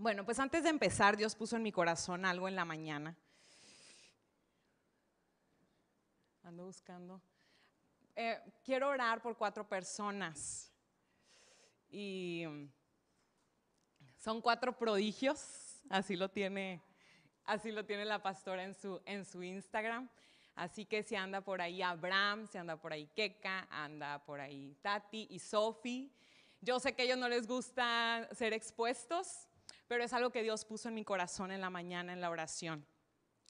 Bueno, pues antes de empezar, Dios puso en mi corazón algo en la mañana. Ando buscando. Eh, quiero orar por cuatro personas. Y son cuatro prodigios, así lo tiene, así lo tiene la pastora en su, en su Instagram. Así que si anda por ahí Abraham, si anda por ahí Keka, anda por ahí Tati y Sophie. Yo sé que a ellos no les gusta ser expuestos, pero es algo que Dios puso en mi corazón en la mañana en la oración.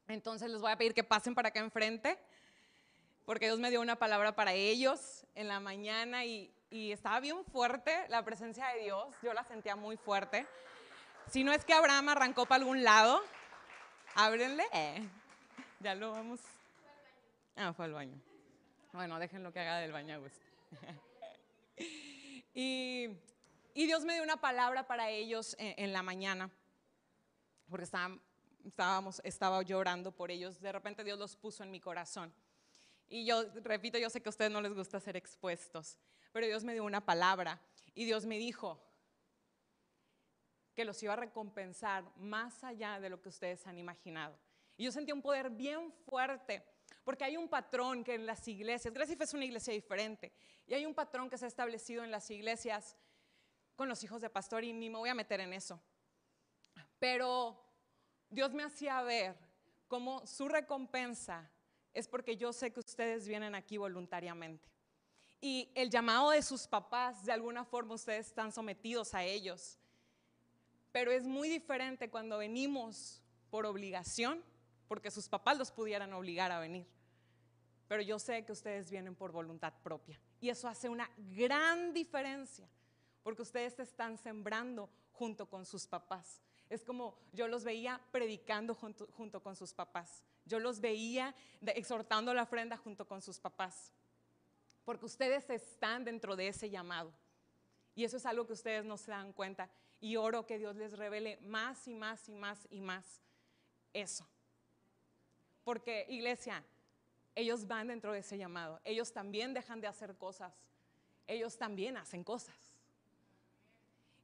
Entonces les voy a pedir que pasen para acá enfrente, porque Dios me dio una palabra para ellos en la mañana y, estaba bien fuerte la presencia de Dios, yo la sentía muy fuerte. Si no es que Abraham arrancó para algún lado, ábrenle. Ya lo vamos. Ah, fue al baño. Bueno, déjenlo que haga del baño a gusto. y y Dios me dio una palabra para ellos en, la mañana, porque estábamos, estaba llorando por ellos. De repente Dios los puso en mi corazón. Y yo, repito, yo sé que a ustedes no les gusta ser expuestos, pero Dios me dio una palabra y Dios me dijo que los iba a recompensar más allá de lo que ustedes han imaginado. Y yo sentí un poder bien fuerte, porque hay un patrón que en las iglesias, Gracias es una iglesia diferente, y hay un patrón que se ha establecido en las iglesias con los hijos de pastor y ni me voy a meter en eso. Pero Dios me hacía ver cómo su recompensa es porque yo sé que ustedes vienen aquí voluntariamente. Y el llamado de sus papás, de alguna forma ustedes están sometidos a ellos. Pero es muy diferente cuando venimos por obligación, porque sus papás los pudieran obligar a venir. Pero yo sé que ustedes vienen por voluntad propia. Y eso hace una gran diferencia porque ustedes están sembrando junto con sus papás. Es como yo los veía predicando junto, con sus papás. Yo los veía exhortando la ofrenda junto con sus papás. Porque ustedes están dentro de ese llamado. Y eso es algo que ustedes no se dan cuenta. Y oro que Dios les revele más y más y más y más eso. Porque iglesia, ellos van dentro de ese llamado. Ellos también dejan de hacer cosas. Ellos también hacen cosas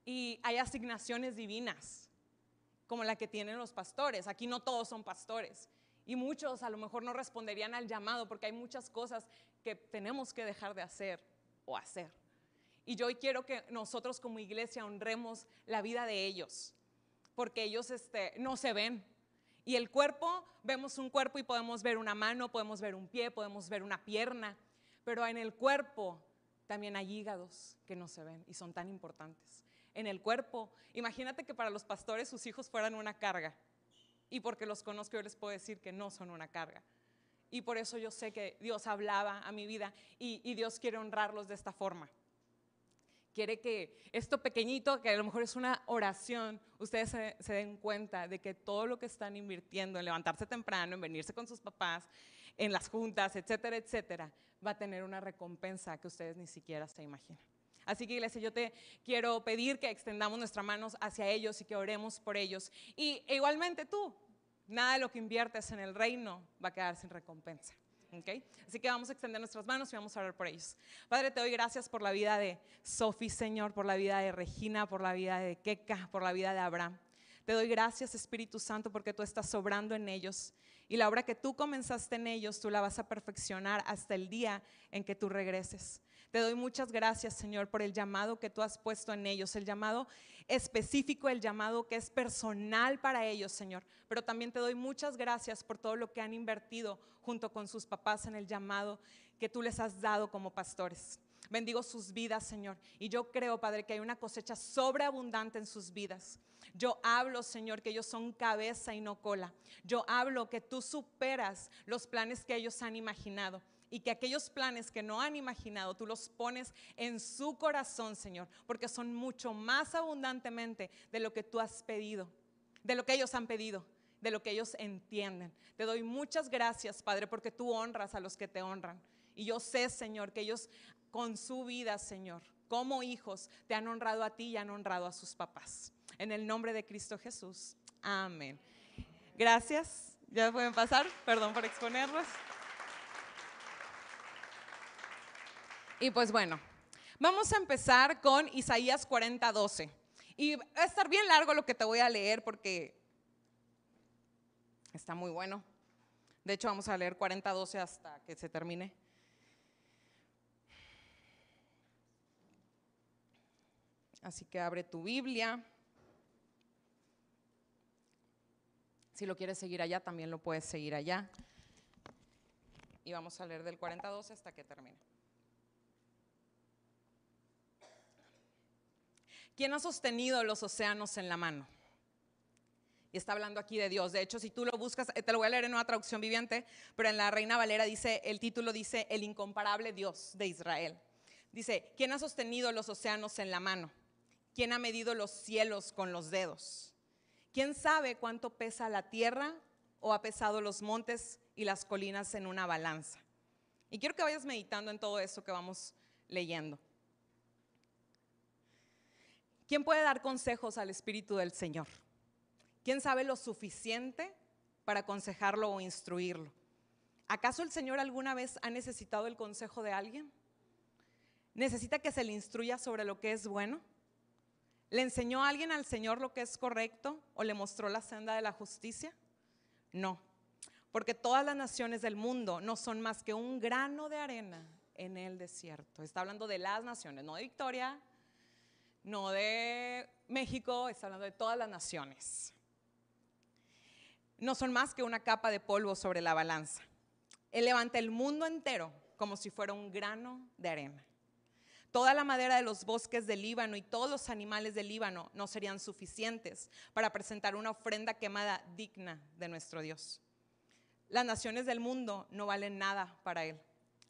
y hay asignaciones divinas, como la que tienen los pastores. Aquí no todos son pastores. Y muchos a lo mejor no responderían al llamado porque hay muchas cosas que tenemos que dejar de hacer o hacer. Y yo hoy quiero que nosotros como iglesia honremos la vida de ellos, porque ellos este, no se ven. Y el cuerpo, vemos un cuerpo y podemos ver una mano, podemos ver un pie, podemos ver una pierna, pero en el cuerpo también hay hígados que no se ven y son tan importantes en el cuerpo. Imagínate que para los pastores sus hijos fueran una carga. Y porque los conozco yo les puedo decir que no son una carga. Y por eso yo sé que Dios hablaba a mi vida y, Dios quiere honrarlos de esta forma. Quiere que esto pequeñito, que a lo mejor es una oración, ustedes se, den cuenta de que todo lo que están invirtiendo en levantarse temprano, en venirse con sus papás, en las juntas, etcétera, etcétera, va a tener una recompensa que ustedes ni siquiera se imaginan. Así que iglesia, yo te quiero pedir que extendamos nuestras manos hacia ellos y que oremos por ellos. Y igualmente tú, nada de lo que inviertes en el reino va a quedar sin recompensa. ¿Okay? Así que vamos a extender nuestras manos y vamos a orar por ellos. Padre, te doy gracias por la vida de Sophie, Señor, por la vida de Regina, por la vida de Keka, por la vida de Abraham. Te doy gracias, Espíritu Santo, porque tú estás sobrando en ellos. Y la obra que tú comenzaste en ellos, tú la vas a perfeccionar hasta el día en que tú regreses. Te doy muchas gracias, Señor, por el llamado que tú has puesto en ellos, el llamado específico, el llamado que es personal para ellos, Señor. Pero también te doy muchas gracias por todo lo que han invertido junto con sus papás en el llamado que tú les has dado como pastores. Bendigo sus vidas, Señor. Y yo creo, Padre, que hay una cosecha sobreabundante en sus vidas. Yo hablo, Señor, que ellos son cabeza y no cola. Yo hablo que tú superas los planes que ellos han imaginado y que aquellos planes que no han imaginado, tú los pones en su corazón, Señor, porque son mucho más abundantemente de lo que tú has pedido, de lo que ellos han pedido, de lo que ellos entienden. Te doy muchas gracias, Padre, porque tú honras a los que te honran. Y yo sé, Señor, que ellos con su vida, Señor, como hijos, te han honrado a ti y han honrado a sus papás. En el nombre de Cristo Jesús. Amén. Gracias. Ya pueden pasar. Perdón por exponerlos. Y pues bueno, vamos a empezar con Isaías 40:12. Y va a estar bien largo lo que te voy a leer porque está muy bueno. De hecho, vamos a leer 40-12 hasta que se termine. Así que abre tu Biblia. Si lo quieres seguir allá, también lo puedes seguir allá. Y vamos a leer del 40-12 hasta que termine. ¿Quién ha sostenido los océanos en la mano? Y está hablando aquí de Dios. De hecho, si tú lo buscas, eh, te lo voy a leer en una traducción viviente, pero en la Reina Valera dice, el título dice, el incomparable Dios de Israel. Dice, ¿quién ha sostenido los océanos en la mano? ¿Quién ha medido los cielos con los dedos? ¿Quién sabe cuánto pesa la tierra o ha pesado los montes y las colinas en una balanza? Y quiero que vayas meditando en todo eso que vamos leyendo. ¿Quién puede dar consejos al Espíritu del Señor? ¿Quién sabe lo suficiente para aconsejarlo o instruirlo? ¿Acaso el Señor alguna vez ha necesitado el consejo de alguien? ¿Necesita que se le instruya sobre lo que es bueno? ¿Le enseñó alguien al Señor lo que es correcto o le mostró la senda de la justicia? No, porque todas las naciones del mundo no son más que un grano de arena en el desierto. Está hablando de las naciones, no de Victoria, no de México, está hablando de todas las naciones. No son más que una capa de polvo sobre la balanza. Él levanta el mundo entero como si fuera un grano de arena. Toda la madera de los bosques del Líbano y todos los animales del Líbano no serían suficientes para presentar una ofrenda quemada digna de nuestro Dios. Las naciones del mundo no valen nada para Él.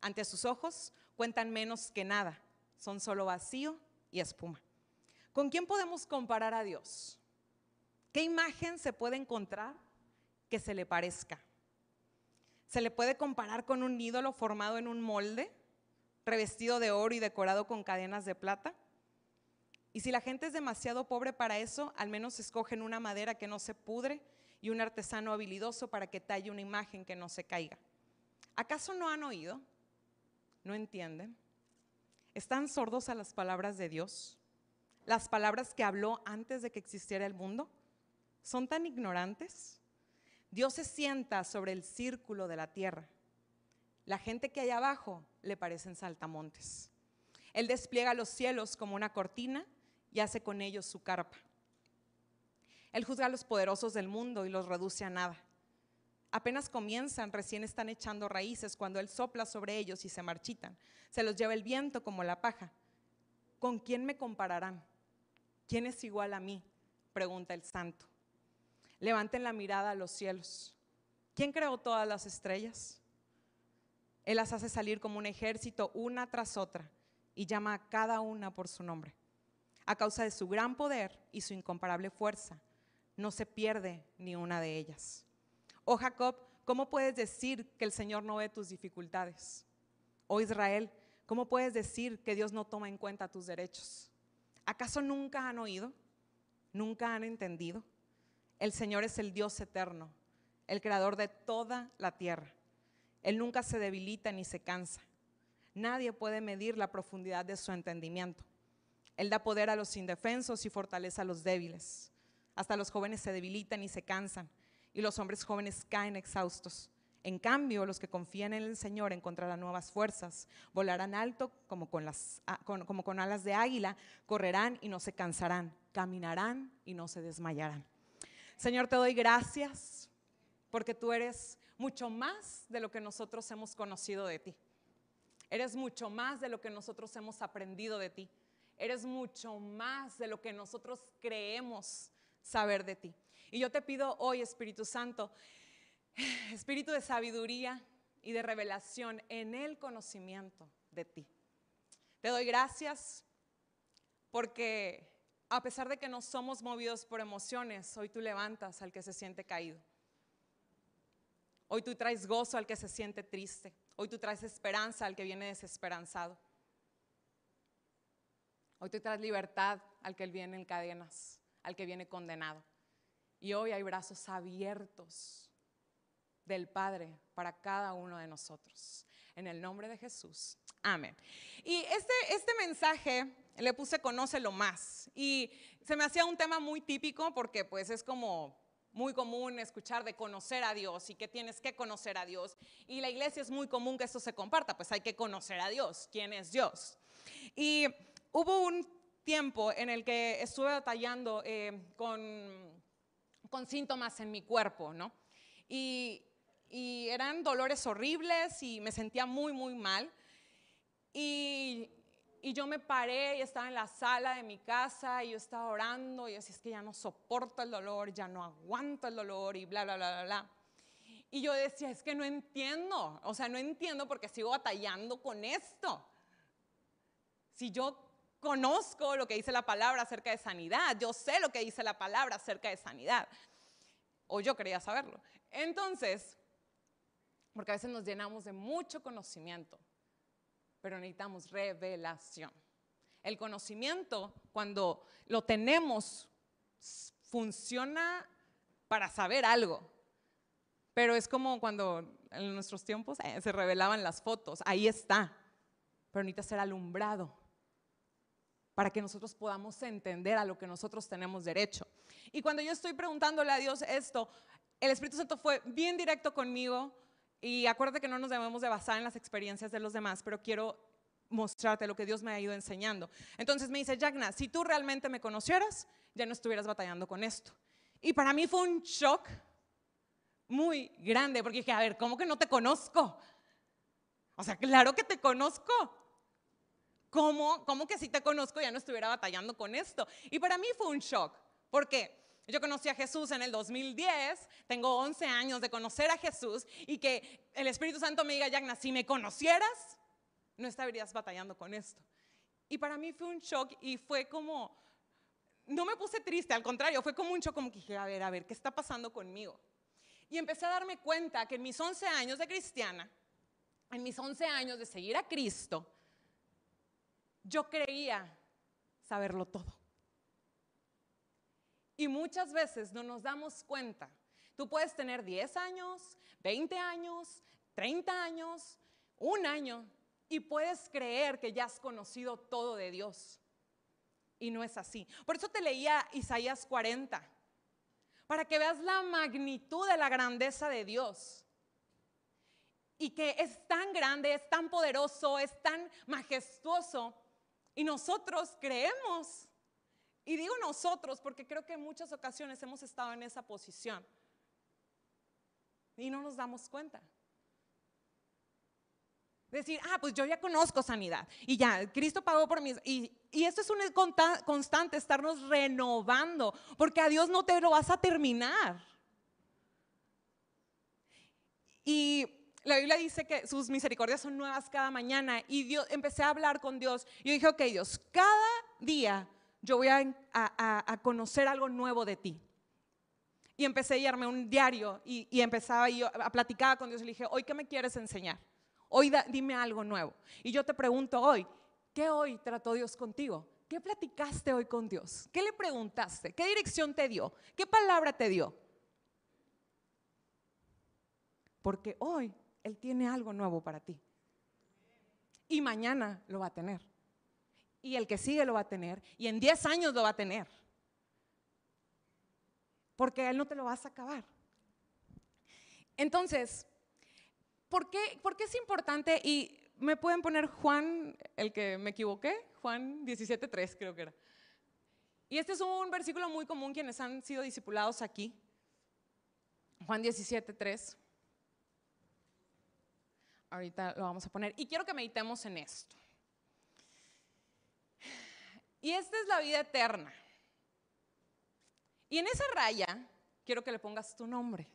Ante sus ojos cuentan menos que nada. Son solo vacío y espuma. ¿Con quién podemos comparar a Dios? ¿Qué imagen se puede encontrar que se le parezca? ¿Se le puede comparar con un ídolo formado en un molde, revestido de oro y decorado con cadenas de plata? Y si la gente es demasiado pobre para eso, al menos escogen una madera que no se pudre y un artesano habilidoso para que talle una imagen que no se caiga. ¿Acaso no han oído? ¿No entienden? ¿Están sordos a las palabras de Dios? Las palabras que habló antes de que existiera el mundo? ¿Son tan ignorantes? Dios se sienta sobre el círculo de la tierra. La gente que hay abajo le parecen saltamontes. Él despliega los cielos como una cortina y hace con ellos su carpa. Él juzga a los poderosos del mundo y los reduce a nada. Apenas comienzan, recién están echando raíces cuando Él sopla sobre ellos y se marchitan. Se los lleva el viento como la paja. ¿Con quién me compararán? ¿Quién es igual a mí? Pregunta el santo. Levanten la mirada a los cielos. ¿Quién creó todas las estrellas? Él las hace salir como un ejército una tras otra y llama a cada una por su nombre. A causa de su gran poder y su incomparable fuerza, no se pierde ni una de ellas. Oh Jacob, ¿cómo puedes decir que el Señor no ve tus dificultades? Oh Israel, ¿cómo puedes decir que Dios no toma en cuenta tus derechos? ¿Acaso nunca han oído? ¿Nunca han entendido? El Señor es el Dios eterno, el creador de toda la tierra. Él nunca se debilita ni se cansa. Nadie puede medir la profundidad de su entendimiento. Él da poder a los indefensos y fortaleza a los débiles. Hasta los jóvenes se debilitan y se cansan, y los hombres jóvenes caen exhaustos. En cambio, los que confían en el Señor encontrarán nuevas fuerzas, volarán alto como con, las, ah, como con alas de águila, correrán y no se cansarán, caminarán y no se desmayarán. Señor, te doy gracias porque tú eres mucho más de lo que nosotros hemos conocido de ti. Eres mucho más de lo que nosotros hemos aprendido de ti. Eres mucho más de lo que nosotros creemos saber de ti. Y yo te pido hoy, Espíritu Santo, espíritu de sabiduría y de revelación en el conocimiento de ti. Te doy gracias porque a pesar de que no somos movidos por emociones, hoy tú levantas al que se siente caído. Hoy tú traes gozo al que se siente triste. Hoy tú traes esperanza al que viene desesperanzado. Hoy tú traes libertad al que viene en cadenas, al que viene condenado. Y hoy hay brazos abiertos del Padre para cada uno de nosotros. En el nombre de Jesús. Amén. Y este, este mensaje le puse conócelo más. Y se me hacía un tema muy típico porque pues es como muy común escuchar de conocer a Dios y que tienes que conocer a Dios. Y la iglesia es muy común que esto se comparta, pues hay que conocer a Dios, quién es Dios. Y hubo un tiempo en el que estuve batallando eh, con, con síntomas en mi cuerpo, ¿no? Y, y eran dolores horribles y me sentía muy, muy mal. Y, y yo me paré y estaba en la sala de mi casa y yo estaba orando y así es que ya no soporto el dolor, ya no aguanto el dolor y bla, bla, bla, bla, bla. Y yo decía, es que no entiendo, o sea, no entiendo porque sigo batallando con esto. Si yo conozco lo que dice la palabra acerca de sanidad, yo sé lo que dice la palabra acerca de sanidad, o yo quería saberlo. Entonces, porque a veces nos llenamos de mucho conocimiento, pero necesitamos revelación. El conocimiento, cuando lo tenemos, funciona para saber algo, pero es como cuando en nuestros tiempos eh, se revelaban las fotos, ahí está, pero necesita ser alumbrado para que nosotros podamos entender a lo que nosotros tenemos derecho. Y cuando yo estoy preguntándole a Dios esto, el Espíritu Santo fue bien directo conmigo y acuérdate que no nos debemos de basar en las experiencias de los demás, pero quiero mostrarte lo que Dios me ha ido enseñando. Entonces me dice, Jagna, si tú realmente me conocieras, ya no estuvieras batallando con esto. Y para mí fue un shock muy grande, porque dije, a ver, ¿cómo que no te conozco? O sea, claro que te conozco. ¿Cómo, ¿Cómo que si te conozco ya no estuviera batallando con esto? Y para mí fue un shock, porque yo conocí a Jesús en el 2010, tengo 11 años de conocer a Jesús y que el Espíritu Santo me diga, Yagna, si me conocieras, no estarías batallando con esto. Y para mí fue un shock y fue como, no me puse triste, al contrario, fue como un shock, como que dije, a ver, a ver, ¿qué está pasando conmigo? Y empecé a darme cuenta que en mis 11 años de cristiana, en mis 11 años de seguir a Cristo, yo creía saberlo todo. Y muchas veces no nos damos cuenta. Tú puedes tener 10 años, 20 años, 30 años, un año, y puedes creer que ya has conocido todo de Dios. Y no es así. Por eso te leía Isaías 40, para que veas la magnitud de la grandeza de Dios. Y que es tan grande, es tan poderoso, es tan majestuoso. Y nosotros creemos y digo nosotros porque creo que en muchas ocasiones hemos estado en esa posición y no nos damos cuenta. Decir, ah, pues yo ya conozco sanidad y ya, Cristo pagó por mí. Y, y esto es un constante, estarnos renovando, porque a Dios no te lo vas a terminar. Y la Biblia dice que sus misericordias son nuevas cada mañana. Y Dios, empecé a hablar con Dios. Y dije, ok, Dios, cada día yo voy a, conocer algo nuevo de ti. Y empecé a llevarme un diario y, y empezaba yo a platicar con Dios y dije, hoy, ¿qué me quieres enseñar? Hoy dime algo nuevo. Y yo te pregunto hoy, ¿qué hoy trató Dios contigo? ¿Qué platicaste hoy con Dios? ¿Qué le preguntaste? ¿Qué dirección te dio? ¿Qué palabra te dio? Porque hoy Él tiene algo nuevo para ti. Y mañana lo va a tener y el que sigue lo va a tener y en 10 años lo va a tener. Porque él no te lo vas a acabar. Entonces, ¿por qué, ¿por qué es importante? Y me pueden poner Juan, el que me equivoqué, Juan 17.3 creo que era. Y este es un versículo muy común quienes han sido discipulados aquí. Juan 17.3. Ahorita lo vamos a poner. Y quiero que meditemos en esto. Y esta es la vida eterna. Y en esa raya quiero que le pongas tu nombre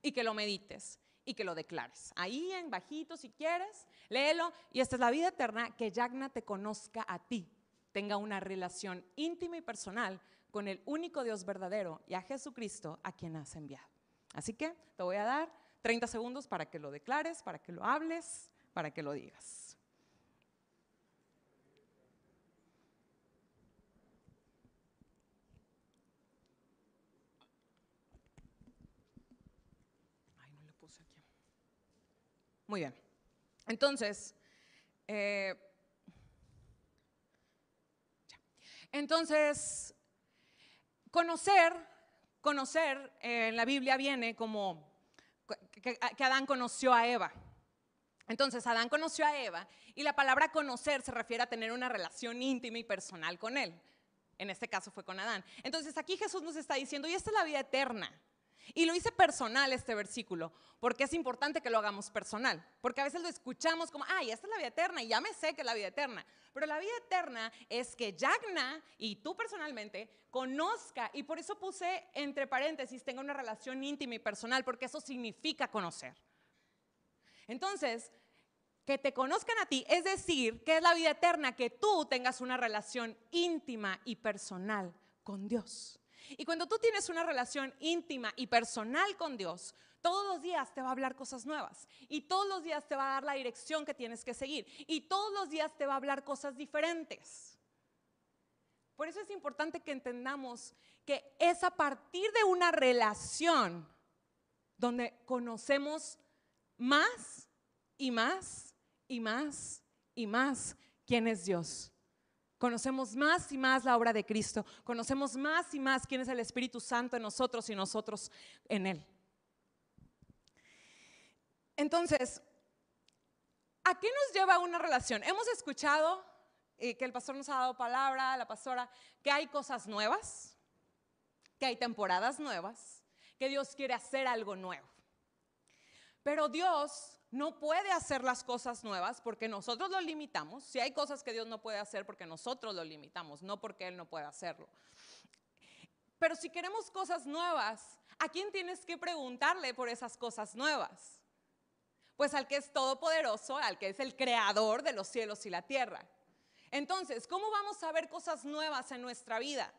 y que lo medites y que lo declares. Ahí en bajito si quieres, léelo. Y esta es la vida eterna, que Yagna te conozca a ti, tenga una relación íntima y personal con el único Dios verdadero y a Jesucristo a quien has enviado. Así que te voy a dar 30 segundos para que lo declares, para que lo hables, para que lo digas. Muy bien. Entonces, eh, entonces, conocer, conocer eh, en la Biblia viene como que, que Adán conoció a Eva. Entonces Adán conoció a Eva y la palabra conocer se refiere a tener una relación íntima y personal con él. En este caso fue con Adán. Entonces aquí Jesús nos está diciendo, y esta es la vida eterna. Y lo hice personal este versículo, porque es importante que lo hagamos personal, porque a veces lo escuchamos como, ay, esta es la vida eterna y ya me sé que es la vida eterna. Pero la vida eterna es que Yagna y tú personalmente conozca, y por eso puse entre paréntesis, tenga una relación íntima y personal, porque eso significa conocer. Entonces, que te conozcan a ti, es decir, que es la vida eterna, que tú tengas una relación íntima y personal con Dios. Y cuando tú tienes una relación íntima y personal con Dios, todos los días te va a hablar cosas nuevas y todos los días te va a dar la dirección que tienes que seguir y todos los días te va a hablar cosas diferentes. Por eso es importante que entendamos que es a partir de una relación donde conocemos más y más y más y más quién es Dios. Conocemos más y más la obra de Cristo. Conocemos más y más quién es el Espíritu Santo en nosotros y nosotros en Él. Entonces, ¿a qué nos lleva una relación? Hemos escuchado eh, que el pastor nos ha dado palabra, la pastora, que hay cosas nuevas, que hay temporadas nuevas, que Dios quiere hacer algo nuevo. Pero Dios no puede hacer las cosas nuevas porque nosotros lo limitamos. Si hay cosas que Dios no puede hacer porque nosotros lo limitamos, no porque Él no puede hacerlo. Pero si queremos cosas nuevas, ¿a quién tienes que preguntarle por esas cosas nuevas? Pues al que es todopoderoso, al que es el creador de los cielos y la tierra. Entonces, ¿cómo vamos a ver cosas nuevas en nuestra vida?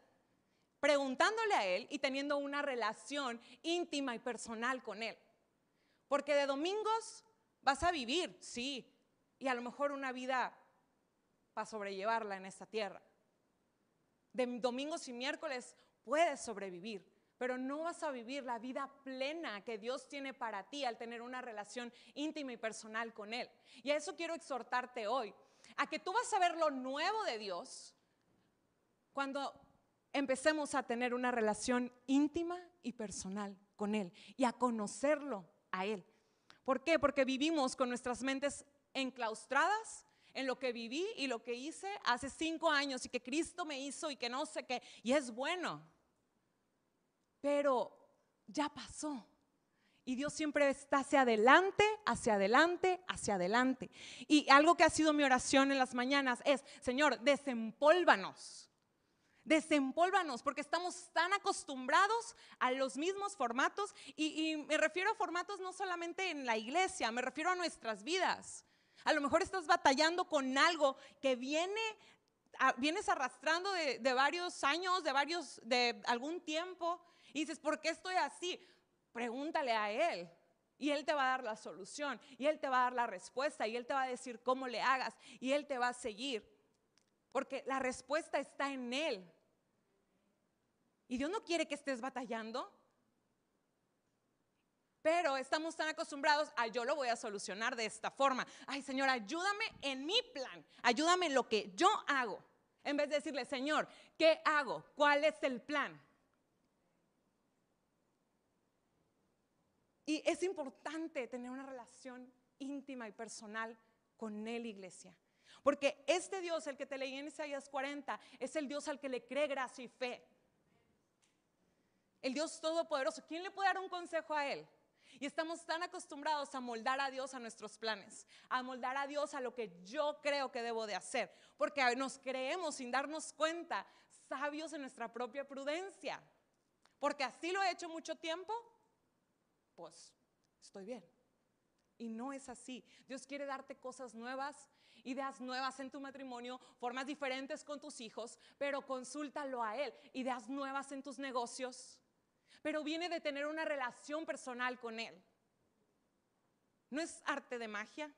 Preguntándole a Él y teniendo una relación íntima y personal con Él. Porque de domingos vas a vivir, sí, y a lo mejor una vida para sobrellevarla en esta tierra. De domingos y miércoles puedes sobrevivir, pero no vas a vivir la vida plena que Dios tiene para ti al tener una relación íntima y personal con Él. Y a eso quiero exhortarte hoy, a que tú vas a ver lo nuevo de Dios cuando empecemos a tener una relación íntima y personal con Él y a conocerlo a Él. ¿Por qué? Porque vivimos con nuestras mentes enclaustradas en lo que viví y lo que hice hace cinco años y que Cristo me hizo y que no sé qué, y es bueno. Pero ya pasó. Y Dios siempre está hacia adelante, hacia adelante, hacia adelante. Y algo que ha sido mi oración en las mañanas es, Señor, desempólvanos Desempólvanos, porque estamos tan acostumbrados a los mismos formatos y, me refiero a formatos no solamente en la iglesia, me refiero a nuestras vidas. A lo mejor estás batallando con algo que viene, vienes arrastrando de, varios años, de varios, de algún tiempo y dices, ¿por qué estoy así? Pregúntale a Él. Y Él te va a dar la solución, y Él te va a dar la respuesta, y Él te va a decir cómo le hagas, y Él te va a seguir. Porque la respuesta está en Él. Y Dios no quiere que estés batallando. Pero estamos tan acostumbrados a yo lo voy a solucionar de esta forma. Ay, Señor, ayúdame en mi plan. Ayúdame en lo que yo hago. En vez de decirle, Señor, ¿qué hago? ¿Cuál es el plan? Y es importante tener una relación íntima y personal con Él, iglesia. Porque este Dios, el que te leí en Isaías 40, es el Dios al que le cree gracia y fe. El Dios todopoderoso. ¿Quién le puede dar un consejo a Él? Y estamos tan acostumbrados a moldar a Dios a nuestros planes, a moldar a Dios a lo que yo creo que debo de hacer, porque nos creemos sin darnos cuenta sabios en nuestra propia prudencia. Porque así lo he hecho mucho tiempo, pues estoy bien. Y no es así. Dios quiere darte cosas nuevas ideas nuevas en tu matrimonio, formas diferentes con tus hijos, pero consúltalo a Él, ideas nuevas en tus negocios, pero viene de tener una relación personal con Él. No es arte de magia.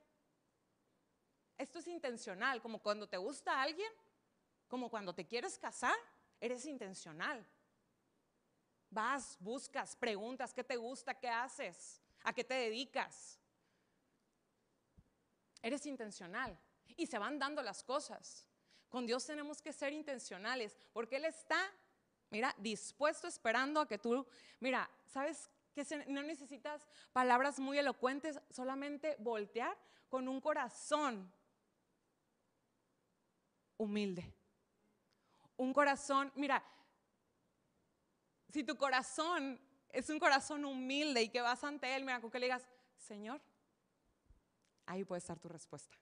Esto es intencional, como cuando te gusta alguien, como cuando te quieres casar, eres intencional. Vas, buscas, preguntas, ¿qué te gusta? ¿Qué haces? ¿A qué te dedicas? Eres intencional y se van dando las cosas. Con Dios tenemos que ser intencionales porque Él está, mira, dispuesto, esperando a que tú, mira, ¿sabes que no necesitas palabras muy elocuentes, solamente voltear con un corazón humilde. Un corazón, mira, si tu corazón es un corazón humilde y que vas ante Él, mira, con que le digas, Señor, ahí puede estar tu respuesta.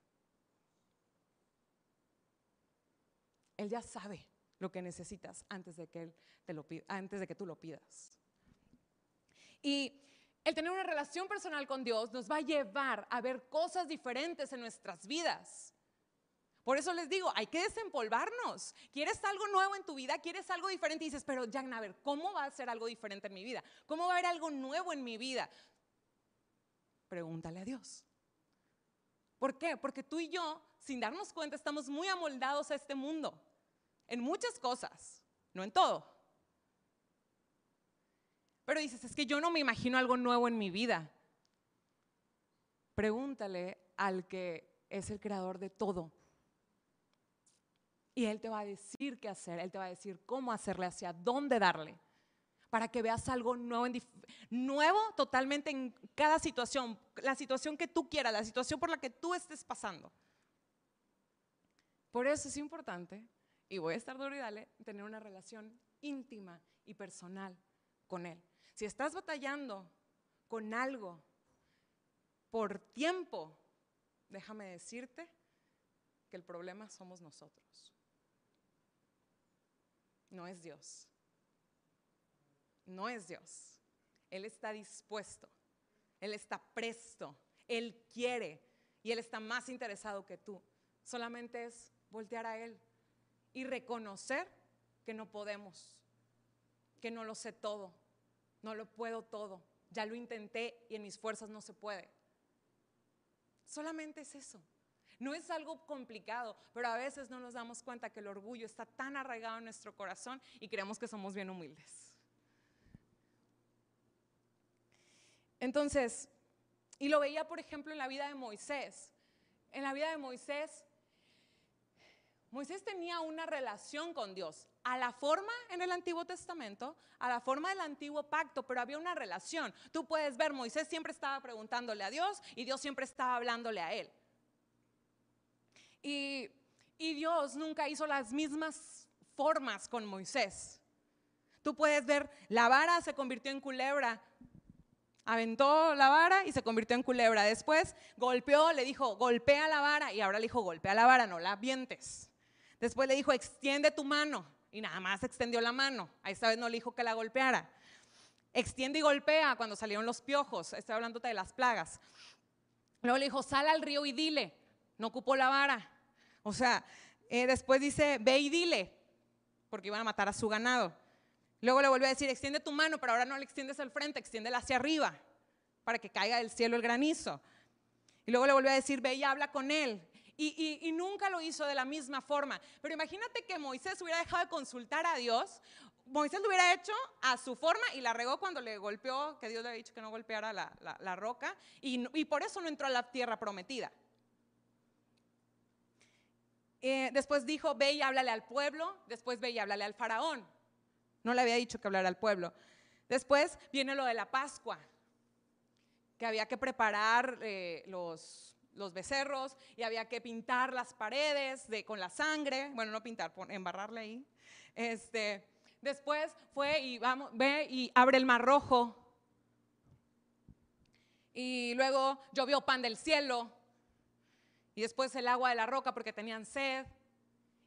Él ya sabe lo que necesitas antes de que, él te lo antes de que tú lo pidas. Y el tener una relación personal con Dios nos va a llevar a ver cosas diferentes en nuestras vidas. Por eso les digo, hay que desempolvarnos. ¿Quieres algo nuevo en tu vida? ¿Quieres algo diferente? Y dices, pero Jan, a ver, ¿cómo va a ser algo diferente en mi vida? ¿Cómo va a haber algo nuevo en mi vida? Pregúntale a Dios. ¿Por qué? Porque tú y yo, sin darnos cuenta, estamos muy amoldados a este mundo. En muchas cosas, no en todo. Pero dices, es que yo no me imagino algo nuevo en mi vida. Pregúntale al que es el creador de todo. Y Él te va a decir qué hacer, Él te va a decir cómo hacerle, hacia dónde darle, para que veas algo nuevo, nuevo totalmente en cada situación, la situación que tú quieras, la situación por la que tú estés pasando. Por eso es importante, y voy a estar duro y dale, tener una relación íntima y personal con Él. Si estás batallando con algo por tiempo, déjame decirte que el problema somos nosotros. No es Dios. No es Dios. Él está dispuesto. Él está presto. Él quiere. Y Él está más interesado que tú. Solamente es voltear a Él y reconocer que no podemos, que no lo sé todo, no lo puedo todo. Ya lo intenté y en mis fuerzas no se puede. Solamente es eso. No es algo complicado, pero a veces no nos damos cuenta que el orgullo está tan arraigado en nuestro corazón y creemos que somos bien humildes. Entonces, y lo veía, por ejemplo, en la vida de Moisés. En la vida de Moisés, Moisés tenía una relación con Dios, a la forma en el Antiguo Testamento, a la forma del Antiguo Pacto, pero había una relación. Tú puedes ver, Moisés siempre estaba preguntándole a Dios y Dios siempre estaba hablándole a él. Y, Dios nunca hizo las mismas formas con Moisés. Tú puedes ver, la vara se convirtió en culebra, aventó la vara y se convirtió en culebra. Después golpeó, le dijo, golpea la vara y ahora le dijo, golpea la vara, no la avientes. Después le dijo, extiende tu mano. Y nada más extendió la mano. A esta vez no le dijo que la golpeara. Extiende y golpea cuando salieron los piojos. Estoy hablándote de las plagas. Luego le dijo, sal al río y dile. No ocupó la vara. O sea, eh, después dice, ve y dile. Porque iban a matar a su ganado. Luego le volvió a decir, extiende tu mano, pero ahora no le extiendes al frente, extiéndela hacia arriba. Para que caiga del cielo el granizo. Y luego le volvió a decir, ve y habla con él. Y, nunca lo hizo de la misma forma. Pero imagínate que Moisés hubiera dejado de consultar a Dios. Moisés lo hubiera hecho a su forma y la regó cuando le golpeó, que Dios le había dicho que no golpeara la, roca, y, y, por eso no entró a la tierra prometida. Eh, después dijo, ve y háblale al pueblo, después ve y háblale al faraón. No le había dicho que hablara al pueblo. Después viene lo de la Pascua, que había que preparar eh, los los becerros y había que pintar las paredes de, con la sangre, bueno, no pintar, embarrarle ahí. Este, después fue y vamos, ve y abre el mar rojo. Y luego llovió pan del cielo. Y después el agua de la roca porque tenían sed.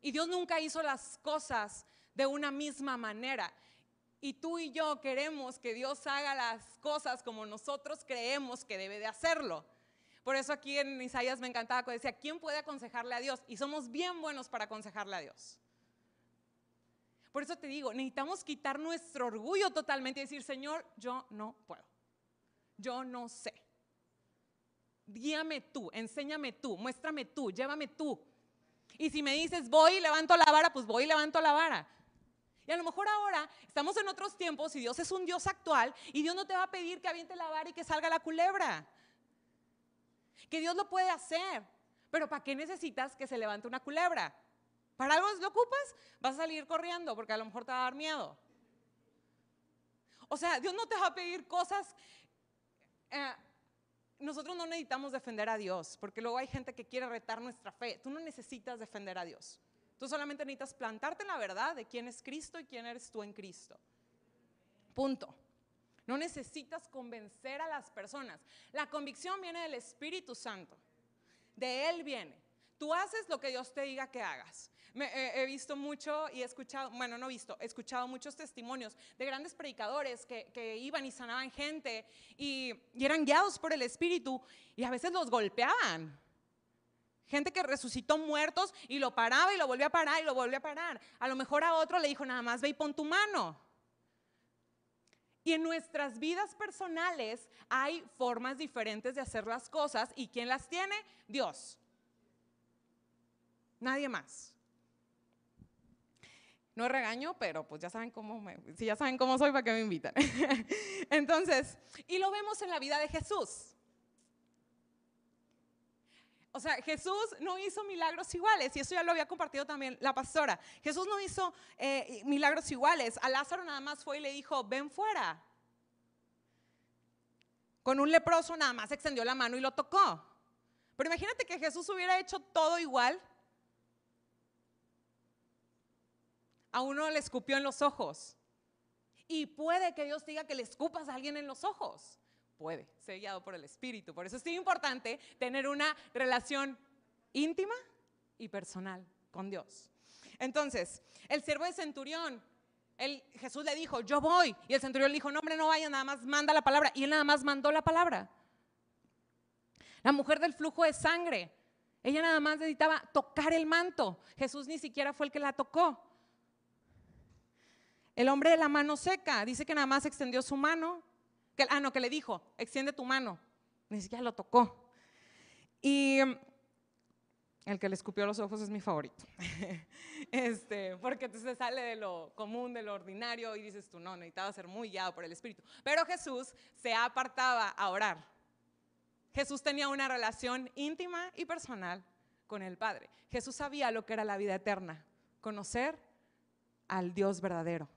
Y Dios nunca hizo las cosas de una misma manera. Y tú y yo queremos que Dios haga las cosas como nosotros creemos que debe de hacerlo. Por eso aquí en Isaías me encantaba que decía, ¿quién puede aconsejarle a Dios? Y somos bien buenos para aconsejarle a Dios. Por eso te digo, necesitamos quitar nuestro orgullo totalmente y decir, Señor, yo no puedo. Yo no sé. Guíame tú, enséñame tú, muéstrame tú, llévame tú. Y si me dices, voy y levanto la vara, pues voy y levanto la vara. Y a lo mejor ahora estamos en otros tiempos y Dios es un Dios actual y Dios no te va a pedir que aviente la vara y que salga la culebra. Que Dios lo puede hacer. Pero ¿para qué necesitas que se levante una culebra? ¿Para algo lo ocupas? Vas a salir corriendo porque a lo mejor te va a dar miedo. O sea, Dios no te va a pedir cosas. Eh, nosotros no necesitamos defender a Dios, porque luego hay gente que quiere retar nuestra fe. Tú no necesitas defender a Dios. Tú solamente necesitas plantarte en la verdad de quién es Cristo y quién eres tú en Cristo. Punto. No necesitas convencer a las personas. La convicción viene del Espíritu Santo. De Él viene. Tú haces lo que Dios te diga que hagas. he visto mucho y he escuchado, bueno, no he visto, he escuchado muchos testimonios de grandes predicadores que, iban y sanaban gente y eran guiados por el Espíritu y a veces los golpeaban. Gente que resucitó muertos y lo paraba y lo volvió a parar y lo volvió a parar. A lo mejor a otro le dijo, nada más ve y pon tu mano. Y en nuestras vidas personales hay formas diferentes de hacer las cosas y ¿quién las tiene? Dios. Nadie más. No regaño, pero pues ya saben cómo me, si ya saben cómo soy, ¿para qué me invitan? Entonces, y lo vemos en la vida de Jesús. O sea, Jesús no hizo milagros iguales, y eso ya lo había compartido también la pastora. Jesús no hizo eh, milagros iguales. A Lázaro nada más fue y le dijo, ven fuera. Con un leproso nada más extendió la mano y lo tocó. Pero imagínate que Jesús hubiera hecho todo igual. A uno le escupió en los ojos. Y puede que Dios diga que le escupas a alguien en los ojos puede ser guiado por el Espíritu. Por eso es importante tener una relación íntima y personal con Dios. Entonces, el siervo de centurión, el, Jesús le dijo, yo voy. Y el centurión le dijo, no, hombre, no vaya, nada más manda la palabra. Y él nada más mandó la palabra. La mujer del flujo de sangre, ella nada más necesitaba tocar el manto. Jesús ni siquiera fue el que la tocó. El hombre de la mano seca, dice que nada más extendió su mano que, ah, no, que le dijo, extiende tu mano. Ni siquiera lo tocó. Y el que le escupió los ojos es mi favorito. este, porque se sale de lo común, de lo ordinario y dices tú, no, necesitaba ser muy guiado por el Espíritu. Pero Jesús se apartaba a orar. Jesús tenía una relación íntima y personal con el Padre. Jesús sabía lo que era la vida eterna, conocer al Dios verdadero.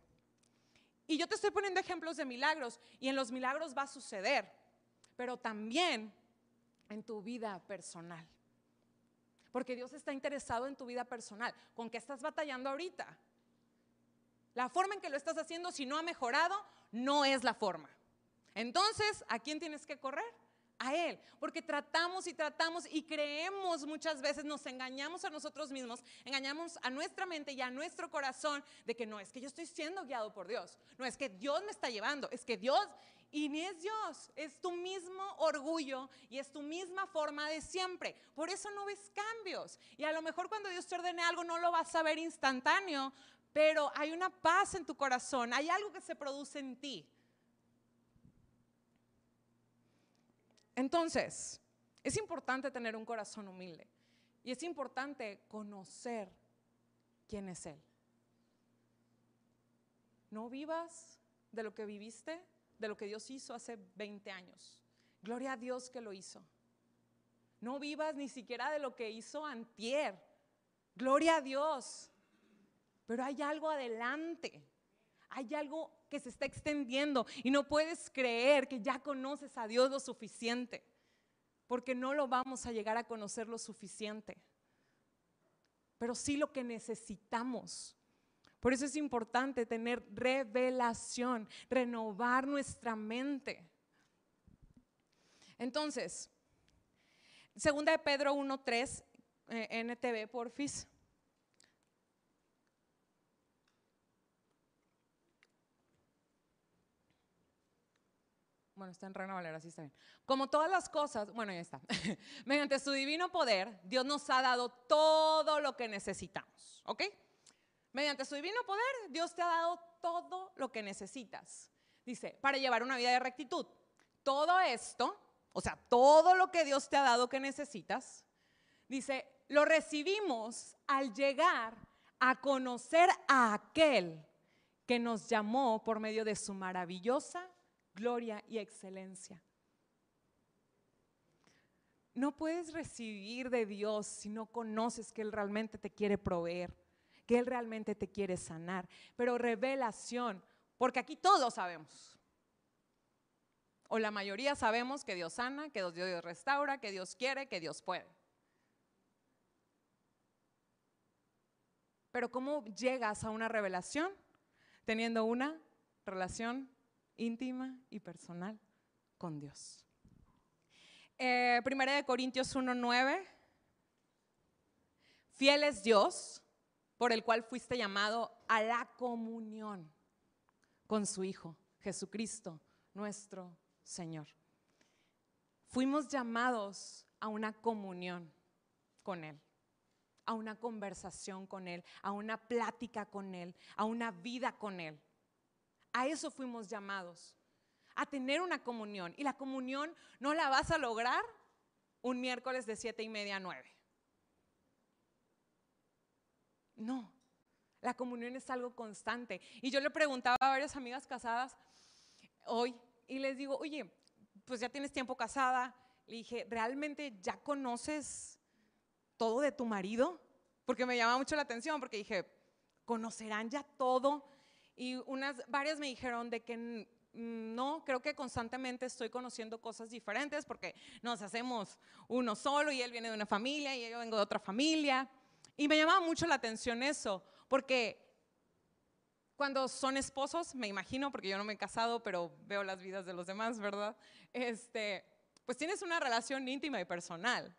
Y yo te estoy poniendo ejemplos de milagros y en los milagros va a suceder, pero también en tu vida personal. Porque Dios está interesado en tu vida personal. ¿Con qué estás batallando ahorita? La forma en que lo estás haciendo, si no ha mejorado, no es la forma. Entonces, ¿a quién tienes que correr? A Él, porque tratamos y tratamos y creemos muchas veces, nos engañamos a nosotros mismos, engañamos a nuestra mente y a nuestro corazón de que no es que yo estoy siendo guiado por Dios, no es que Dios me está llevando, es que Dios, y ni es Dios, es tu mismo orgullo y es tu misma forma de siempre. Por eso no ves cambios. Y a lo mejor cuando Dios te ordene algo no lo vas a ver instantáneo, pero hay una paz en tu corazón, hay algo que se produce en ti. Entonces, es importante tener un corazón humilde y es importante conocer quién es Él. No vivas de lo que viviste, de lo que Dios hizo hace 20 años. Gloria a Dios que lo hizo. No vivas ni siquiera de lo que hizo antier. Gloria a Dios. Pero hay algo adelante. Hay algo que se está extendiendo y no puedes creer que ya conoces a Dios lo suficiente, porque no lo vamos a llegar a conocer lo suficiente, pero sí lo que necesitamos. Por eso es importante tener revelación, renovar nuestra mente. Entonces, segunda de Pedro 1.3, eh, NTV, porfis. Bueno, está en Reina Valera, sí está bien. Como todas las cosas, bueno, ya está. Mediante su divino poder, Dios nos ha dado todo lo que necesitamos, ¿ok? Mediante su divino poder, Dios te ha dado todo lo que necesitas. Dice, para llevar una vida de rectitud. Todo esto, o sea, todo lo que Dios te ha dado que necesitas, dice, lo recibimos al llegar a conocer a aquel que nos llamó por medio de su maravillosa gloria y excelencia. No puedes recibir de Dios si no conoces que Él realmente te quiere proveer, que Él realmente te quiere sanar. Pero revelación, porque aquí todos sabemos, o la mayoría sabemos que Dios sana, que Dios restaura, que Dios quiere, que Dios puede. Pero ¿cómo llegas a una revelación? Teniendo una relación íntima y personal con Dios. Eh, primera de Corintios 1.9. Fiel es Dios, por el cual fuiste llamado a la comunión con su Hijo, Jesucristo, nuestro Señor. Fuimos llamados a una comunión con Él, a una conversación con Él, a una plática con Él, a una vida con Él. A eso fuimos llamados, a tener una comunión. Y la comunión no la vas a lograr un miércoles de siete y media a nueve. No, la comunión es algo constante. Y yo le preguntaba a varias amigas casadas hoy y les digo, oye, pues ya tienes tiempo casada. Le dije, ¿realmente ya conoces todo de tu marido? Porque me llama mucho la atención, porque dije, ¿conocerán ya todo? Y unas, varias me dijeron de que no, creo que constantemente estoy conociendo cosas diferentes porque nos hacemos uno solo y él viene de una familia y yo vengo de otra familia. Y me llamaba mucho la atención eso, porque cuando son esposos, me imagino, porque yo no me he casado, pero veo las vidas de los demás, ¿verdad? Este, pues tienes una relación íntima y personal,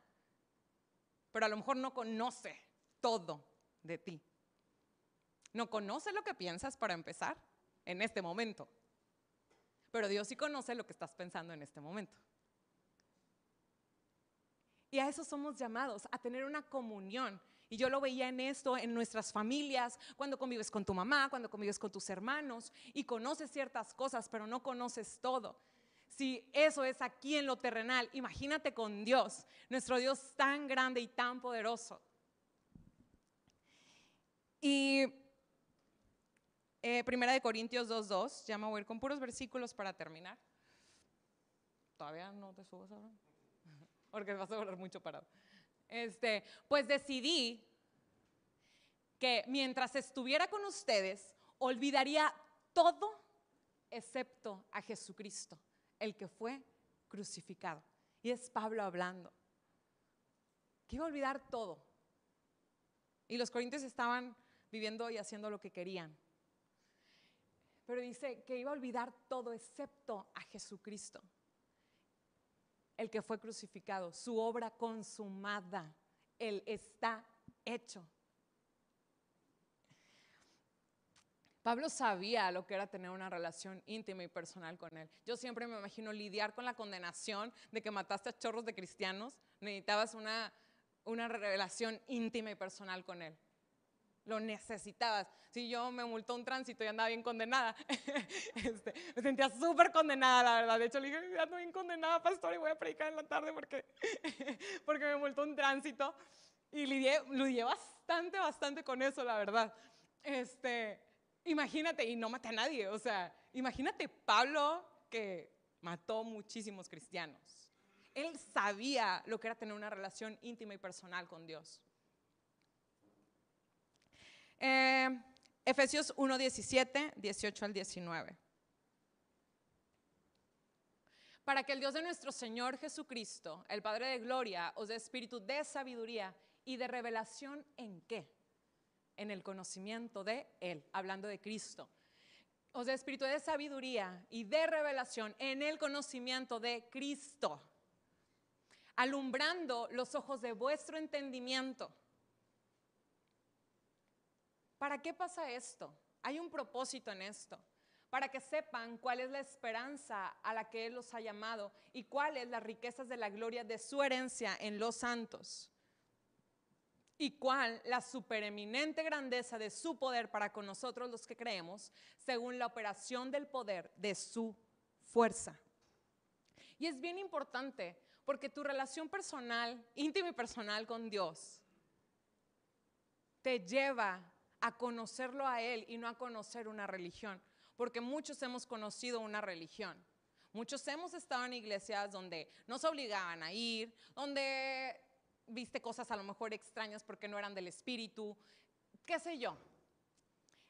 pero a lo mejor no conoce todo de ti. No conoce lo que piensas para empezar en este momento, pero Dios sí conoce lo que estás pensando en este momento. Y a eso somos llamados, a tener una comunión y yo lo veía en esto, en nuestras familias, cuando convives con tu mamá, cuando convives con tus hermanos y conoces ciertas cosas, pero no conoces todo. Si eso es aquí en lo terrenal, imagínate con Dios, nuestro Dios tan grande y tan poderoso. Y eh, Primera de Corintios 2.2, ya me voy a ir con puros versículos para terminar. Todavía no te subas ahora, porque vas a durar mucho parado. Este, pues decidí que mientras estuviera con ustedes, olvidaría todo excepto a Jesucristo, el que fue crucificado. Y es Pablo hablando. Que olvidar todo. Y los corintios estaban viviendo y haciendo lo que querían. Pero dice que iba a olvidar todo excepto a Jesucristo el que fue crucificado, su obra consumada, Él está hecho. Pablo sabía lo que era tener una relación íntima y personal con Él. Yo siempre me imagino lidiar con la condenación de que mataste a chorros de cristianos, necesitabas una, una relación íntima y personal con Él lo necesitabas. Si yo me multó un tránsito y andaba bien condenada, este, me sentía súper condenada, la verdad. De hecho, le dije, ando bien condenada, pastor, y voy a predicar en la tarde porque, porque me multó un tránsito. Y lidié, lidié bastante, bastante con eso, la verdad. Este, imagínate, y no maté a nadie, o sea, imagínate Pablo que mató muchísimos cristianos. Él sabía lo que era tener una relación íntima y personal con Dios. Eh, Efesios 1, 17, 18 al 19. Para que el Dios de nuestro Señor Jesucristo, el Padre de Gloria, os dé espíritu de sabiduría y de revelación en qué? En el conocimiento de Él, hablando de Cristo. Os dé espíritu de sabiduría y de revelación en el conocimiento de Cristo, alumbrando los ojos de vuestro entendimiento ¿Para qué pasa esto? Hay un propósito en esto. Para que sepan cuál es la esperanza a la que Él los ha llamado y cuáles las riquezas de la gloria de su herencia en los santos. Y cuál la supereminente grandeza de su poder para con nosotros los que creemos, según la operación del poder de su fuerza. Y es bien importante porque tu relación personal, íntima y personal con Dios, te lleva a conocerlo a Él y no a conocer una religión, porque muchos hemos conocido una religión. Muchos hemos estado en iglesias donde nos obligaban a ir, donde viste cosas a lo mejor extrañas porque no eran del espíritu, qué sé yo.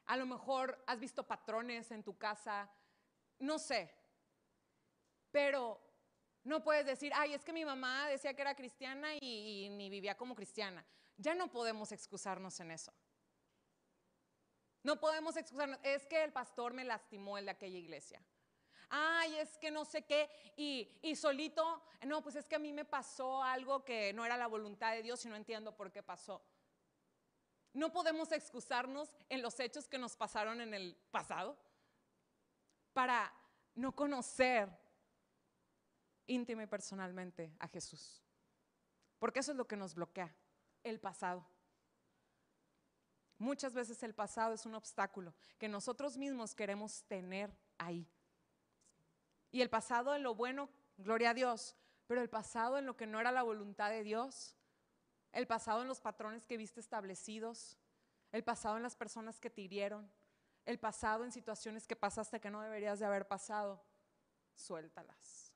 A lo mejor has visto patrones en tu casa, no sé. Pero no puedes decir, ay, es que mi mamá decía que era cristiana y, ni vivía como cristiana. Ya no podemos excusarnos en eso. No podemos excusarnos, es que el pastor me lastimó el de aquella iglesia. Ay, es que no sé qué, y, y, solito, no, pues es que a mí me pasó algo que no era la voluntad de Dios y no entiendo por qué pasó. No podemos excusarnos en los hechos que nos pasaron en el pasado para no conocer íntima y personalmente a Jesús. Porque eso es lo que nos bloquea, el pasado. Muchas veces el pasado es un obstáculo que nosotros mismos queremos tener ahí. Y el pasado en lo bueno, gloria a Dios, pero el pasado en lo que no era la voluntad de Dios, el pasado en los patrones que viste establecidos, el pasado en las personas que te hirieron, el pasado en situaciones que pasaste que no deberías de haber pasado, suéltalas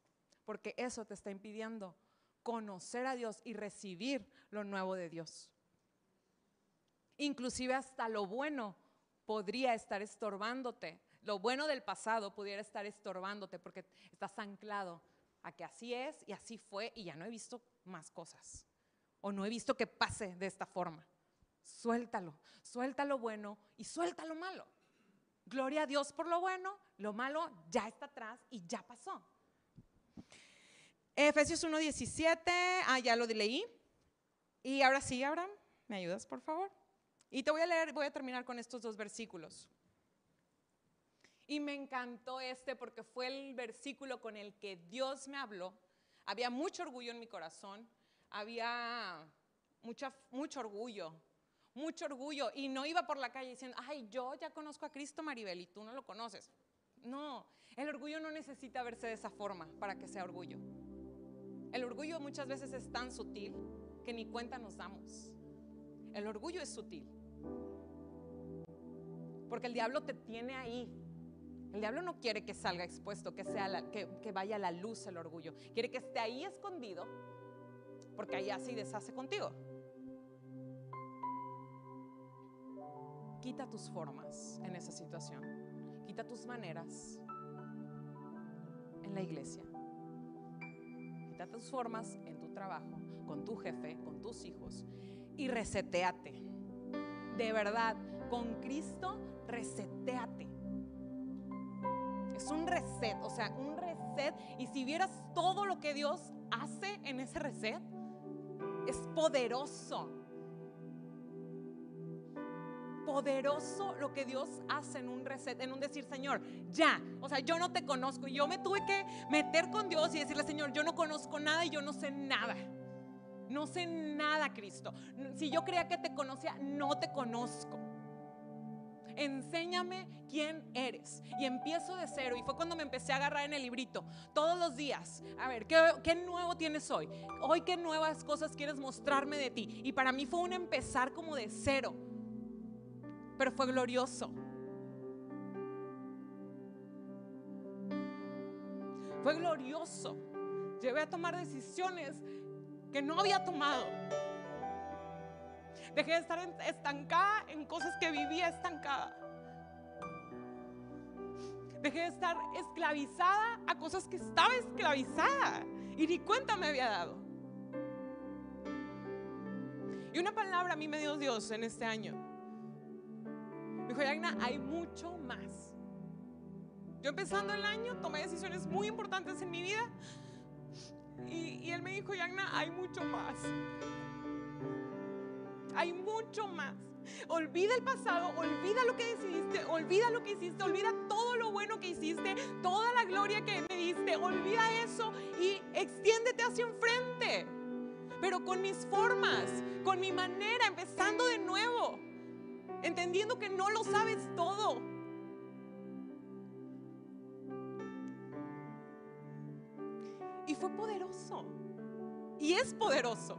porque eso te está impidiendo conocer a Dios y recibir lo nuevo de Dios. Inclusive hasta lo bueno podría estar estorbándote. Lo bueno del pasado pudiera estar estorbándote porque estás anclado a que así es y así fue y ya no he visto más cosas. O no he visto que pase de esta forma. Suéltalo, suelta lo bueno y suelta lo malo. Gloria a Dios por lo bueno, lo malo ya está atrás y ya pasó. Efesios 1.17, ah, ya lo leí. Y ahora sí, Abraham, ¿me ayudas, por favor? Y te voy a leer, voy a terminar con estos dos versículos. Y me encantó este porque fue el versículo con el que Dios me habló. Había mucho orgullo en mi corazón, había mucha, mucho orgullo, mucho orgullo. Y no iba por la calle diciendo, ay, yo ya conozco a Cristo Maribel y tú no lo conoces. No, el orgullo no necesita verse de esa forma para que sea orgullo. El orgullo muchas veces es tan sutil que ni cuenta nos damos. El orgullo es sutil. Porque el diablo te tiene ahí. El diablo no quiere que salga expuesto, que, sea que, vaya a la luz el orgullo. Quiere que esté ahí escondido, porque ahí así deshace contigo. Quita tus formas en esa situación. Quita tus maneras en la iglesia tus formas en tu trabajo, con tu jefe, con tus hijos y reseteate. De verdad, con Cristo, reseteate. Es un reset, o sea, un reset. Y si vieras todo lo que Dios hace en ese reset, es poderoso poderoso lo que Dios hace en un reset, en un decir, Señor, ya, o sea, yo no te conozco. Yo me tuve que meter con Dios y decirle, Señor, yo no conozco nada y yo no sé nada. No sé nada, Cristo. Si yo creía que te conocía, no te conozco. Enséñame quién eres. Y empiezo de cero. Y fue cuando me empecé a agarrar en el librito. Todos los días. A ver, ¿qué, ¿qué, nuevo tienes hoy? Hoy, ¿qué nuevas cosas quieres mostrarme de ti? Y para mí fue un empezar como de cero pero fue glorioso. Fue glorioso. Llevé a tomar decisiones que no había tomado. Dejé de estar estancada en cosas que vivía estancada. Dejé de estar esclavizada a cosas que estaba esclavizada y ni cuenta me había dado. Y una palabra a mí me dio Dios en este año dijo, Yagna, hay mucho más. Yo empezando el año tomé decisiones muy importantes en mi vida y, él me dijo, Yagna, hay mucho más. Hay mucho más. Olvida el pasado, olvida lo que decidiste, olvida lo que hiciste, olvida todo lo bueno que hiciste, toda la gloria que me diste, olvida eso y extiéndete hacia enfrente. Pero con mis formas, con mi manera, empezando de nuevo entendiendo que no lo sabes todo. fue poderoso. Y es poderoso.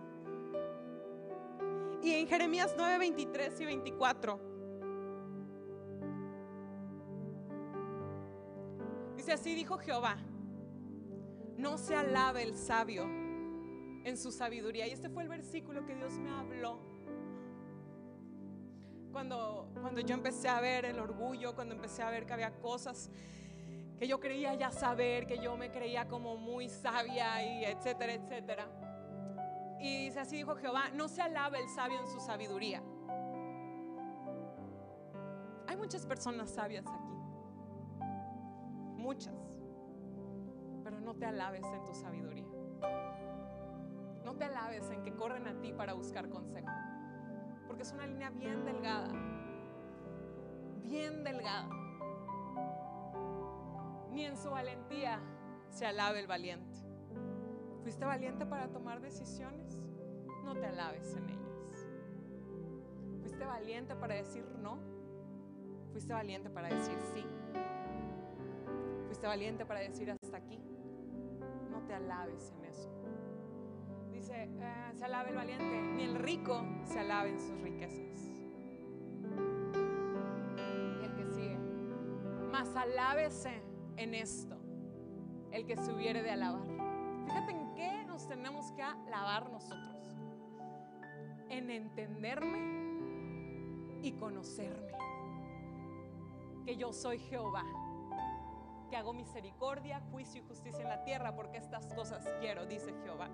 Y en Jeremías 9, 23 y 24. Dice así, dijo Jehová, no se alabe el sabio en su sabiduría. Y este fue el versículo que Dios me habló. Cuando, cuando yo empecé a ver el orgullo, cuando empecé a ver que había cosas que yo creía ya saber, que yo me creía como muy sabia y etcétera, etcétera. Y dice así dijo Jehová, no se alabe el sabio en su sabiduría. Hay muchas personas sabias aquí. Muchas. Pero no te alabes en tu sabiduría. No te alabes en que corren a ti para buscar consejo. Porque es una línea bien delgada. Bien delgada. Ni en su valentía se alabe el valiente. ¿Fuiste valiente para tomar decisiones? No te alabes en ellas. ¿Fuiste valiente para decir no? ¿Fuiste valiente para decir sí? ¿Fuiste valiente para decir hasta aquí? No te alabes en eso. Dice, eh, se alabe el valiente, ni el rico se alabe en sus riquezas. Y el que sigue, más alábese en esto, el que se hubiere de alabar. Fíjate en qué nos tenemos que alabar nosotros. En entenderme y conocerme. Que yo soy Jehová. Que hago misericordia, juicio y justicia en la tierra porque estas cosas quiero, dice Jehová.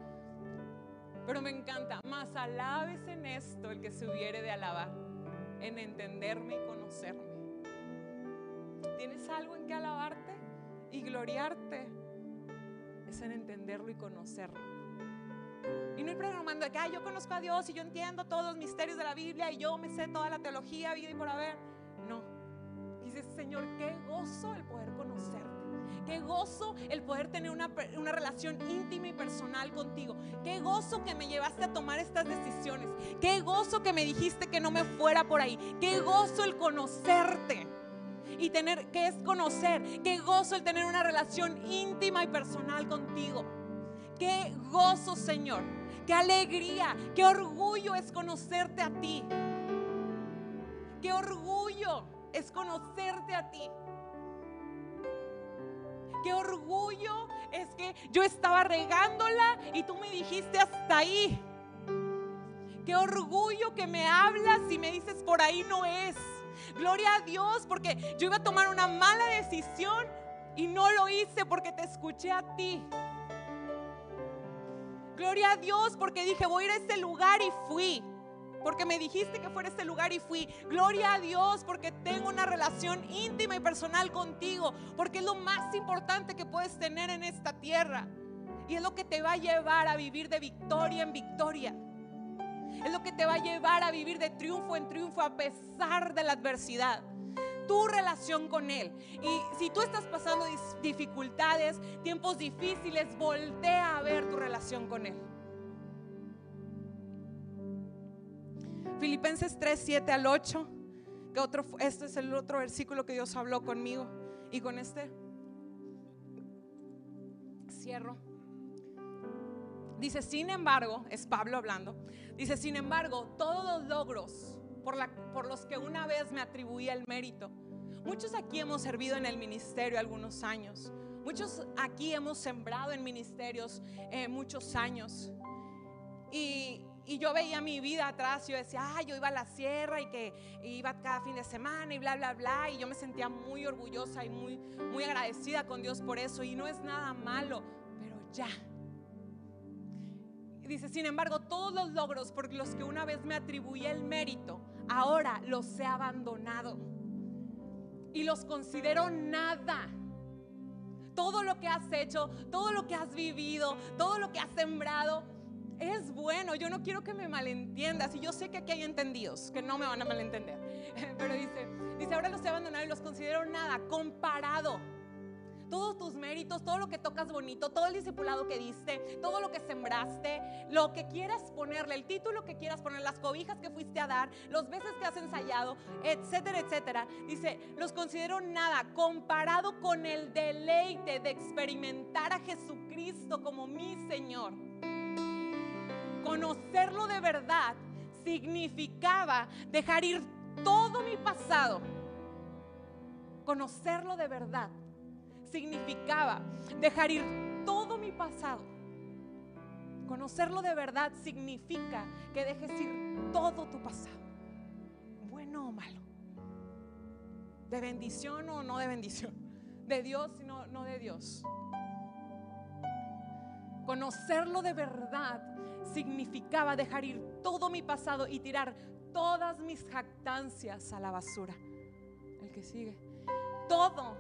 Pero me encanta, más alabes en esto el que se hubiere de alabar, en entenderme y conocerme. ¿Tienes algo en que alabarte y gloriarte? Es en entenderlo y conocerlo. Y no ir programando de que yo conozco a Dios y yo entiendo todos los misterios de la Biblia y yo me sé toda la teología, vida y por haber. No. Dices, Señor, qué gozo el poder conocerte. Qué gozo el poder tener una, una, relación íntima y personal contigo. Qué gozo que me llevaste a tomar estas decisiones. Qué gozo que me dijiste que no me fuera por ahí. Qué gozo el conocerte. Y tener, que es conocer. Qué gozo el tener una relación íntima y personal contigo. Qué gozo, Señor. Qué alegría. Qué orgullo es conocerte a ti. Qué orgullo es conocerte a ti. Qué orgullo es que yo estaba regándola y tú me dijiste hasta ahí. Qué orgullo que me hablas y me dices por ahí no es. Gloria a Dios porque yo iba a tomar una mala decisión y no lo hice porque te escuché a ti. Gloria a Dios porque dije voy a ir a este lugar y fui porque me dijiste que fuera este lugar y fui. Gloria a Dios porque tengo una relación íntima y personal contigo, porque es lo más importante que puedes tener en esta tierra. Y es lo que te va a llevar a vivir de victoria en victoria. Es lo que te va a llevar a vivir de triunfo en triunfo a pesar de la adversidad. Tu relación con Él. Y si tú estás pasando dificultades, tiempos difíciles, voltea a ver tu relación con Él. Filipenses 3, 7 al 8. Que otro, este es el otro versículo que Dios habló conmigo. Y con este cierro. Dice, sin embargo, es Pablo hablando. Dice, sin embargo, todos los logros por, la, por los que una vez me atribuía el mérito. Muchos aquí hemos servido en el ministerio algunos años. Muchos aquí hemos sembrado en ministerios eh, muchos años. Y, y yo veía mi vida atrás, yo decía, ah, yo iba a la sierra y que iba cada fin de semana y bla, bla, bla. Y yo me sentía muy orgullosa y muy, muy agradecida con Dios por eso. Y no es nada malo, pero ya. Dice, sin embargo, todos los logros por los que una vez me atribuí el mérito, ahora los he abandonado. Y los considero nada todo lo que has hecho, todo lo que has vivido, todo lo que has sembrado, es bueno, yo no quiero que me malentiendas. Y yo sé que aquí hay entendidos que no me van a malentender. Pero dice, dice, ahora los he abandonado y los considero nada comparado. Todos tus méritos, todo lo que tocas bonito, todo el discipulado que diste, todo lo que sembraste, lo que quieras ponerle, el título que quieras poner, las cobijas que fuiste a dar, los veces que has ensayado, etcétera, etcétera. Dice, los considero nada comparado con el deleite de experimentar a Jesucristo como mi Señor conocerlo de verdad significaba dejar ir todo mi pasado. Conocerlo de verdad significaba dejar ir todo mi pasado. Conocerlo de verdad significa que dejes ir todo tu pasado, bueno o malo, de bendición o no de bendición, de Dios y no, no de Dios. Conocerlo de verdad significaba dejar ir todo mi pasado y tirar todas mis jactancias a la basura. El que sigue. Todo,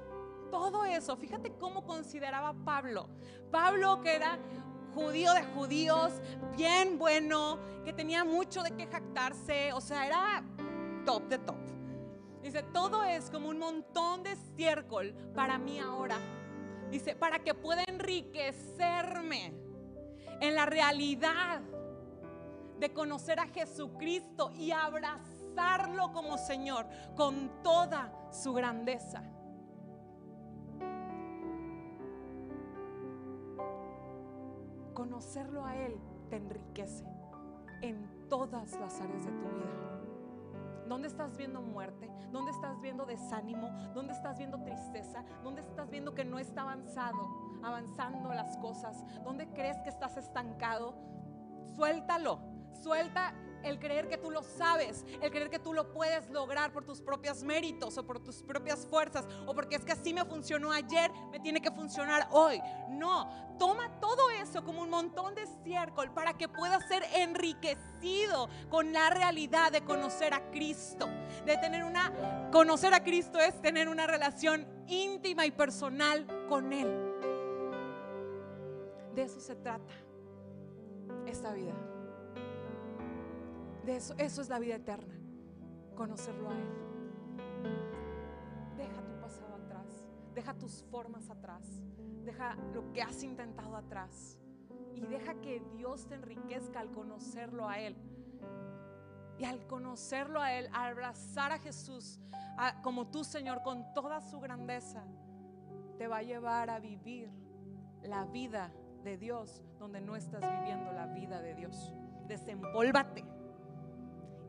todo eso. Fíjate cómo consideraba Pablo. Pablo que era judío de judíos, bien bueno, que tenía mucho de qué jactarse, o sea, era top de top. Dice, todo es como un montón de estiércol para mí ahora. Dice, para que pueda enriquecerme en la realidad de conocer a Jesucristo y abrazarlo como Señor con toda su grandeza. Conocerlo a Él te enriquece en todas las áreas de tu vida. ¿Dónde estás viendo muerte? ¿Dónde estás viendo desánimo? ¿Dónde estás viendo tristeza? ¿Dónde estás viendo que no está avanzado, avanzando las cosas? ¿Dónde crees que estás estancado? Suéltalo, suelta el creer que tú lo sabes, el creer que tú lo puedes lograr por tus propios méritos o por tus propias fuerzas o porque es que así me funcionó ayer, me tiene que funcionar hoy. No, toma todo eso como un montón de estiércol para que puedas ser enriquecido con la realidad de conocer a Cristo, de tener una conocer a Cristo es tener una relación íntima y personal con él. De eso se trata esta vida. De eso, eso es la vida eterna, conocerlo a Él. Deja tu pasado atrás, deja tus formas atrás, deja lo que has intentado atrás y deja que Dios te enriquezca al conocerlo a Él. Y al conocerlo a Él, al abrazar a Jesús como tu Señor con toda su grandeza, te va a llevar a vivir la vida de Dios donde no estás viviendo la vida de Dios. Desempólvate